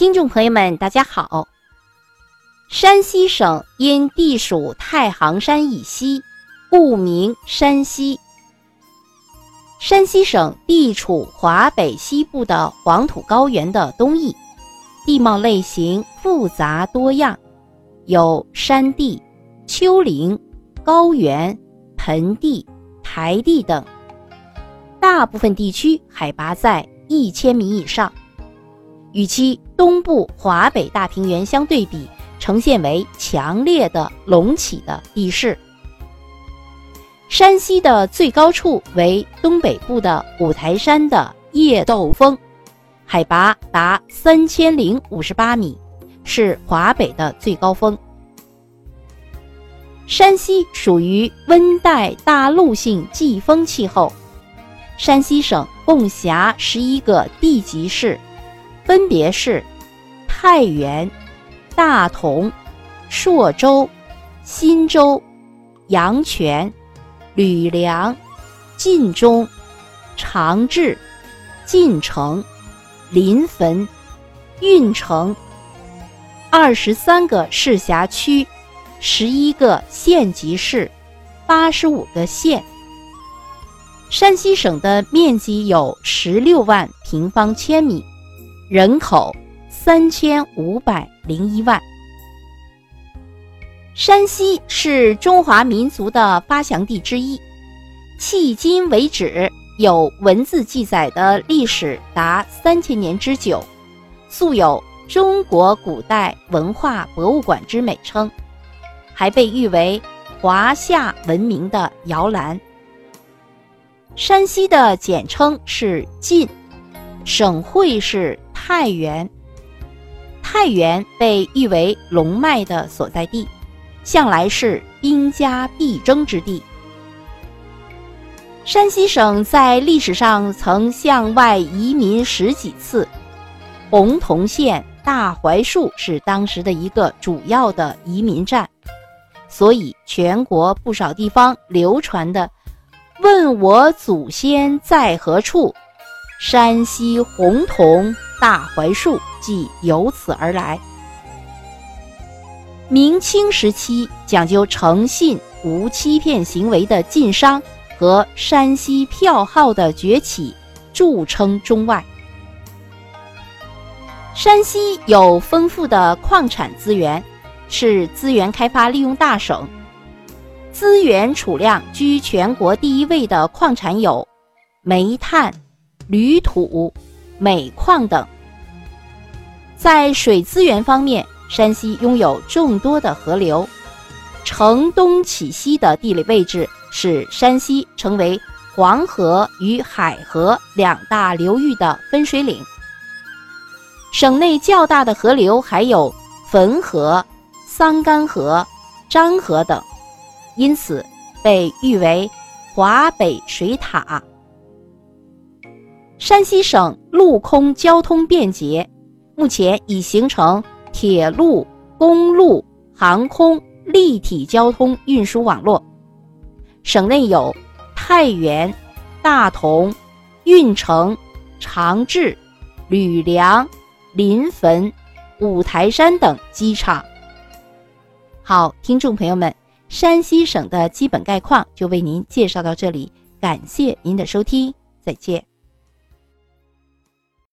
听众朋友们，大家好。山西省因地属太行山以西，故名山西。山西省地处华北西部的黄土高原的东翼，地貌类型复杂多样，有山地、丘陵、高原、盆地、台地等，大部分地区海拔在一千米以上。与其东部华北大平原相对比，呈现为强烈的隆起的地势。山西的最高处为东北部的五台山的叶斗峰，海拔达三千零五十八米，是华北的最高峰。山西属于温带大陆性季风气候。山西省共辖十一个地级市。分别是太原、大同、朔州、忻州、阳泉、吕梁、晋中、长治、晋城、临汾、运城，二十三个市辖区，十一个县级市，八十五个县。山西省的面积有十六万平方千米。人口三千五百零一万。山西是中华民族的发祥地之一，迄今为止有文字记载的历史达三千年之久，素有“中国古代文化博物馆”之美称，还被誉为华夏文明的摇篮。山西的简称是晋，省会是。太原，太原被誉为龙脉的所在地，向来是兵家必争之地。山西省在历史上曾向外移民十几次，洪洞县大槐树是当时的一个主要的移民站，所以全国不少地方流传的“问我祖先在何处”，山西洪洞。大槐树即由此而来。明清时期讲究诚信、无欺骗行为的晋商和山西票号的崛起，著称中外。山西有丰富的矿产资源，是资源开发利用大省，资源储量居全国第一位的矿产有煤炭、铝土。镁矿等，在水资源方面，山西拥有众多的河流，承东启西的地理位置使山西成为黄河与海河两大流域的分水岭。省内较大的河流还有汾河、桑干河、漳河等，因此被誉为华北水塔。山西省陆空交通便捷，目前已形成铁路、公路、航空立体交通运输网络。省内有太原、大同、运城、长治、吕梁、临汾、五台山等机场。好，听众朋友们，山西省的基本概况就为您介绍到这里，感谢您的收听，再见。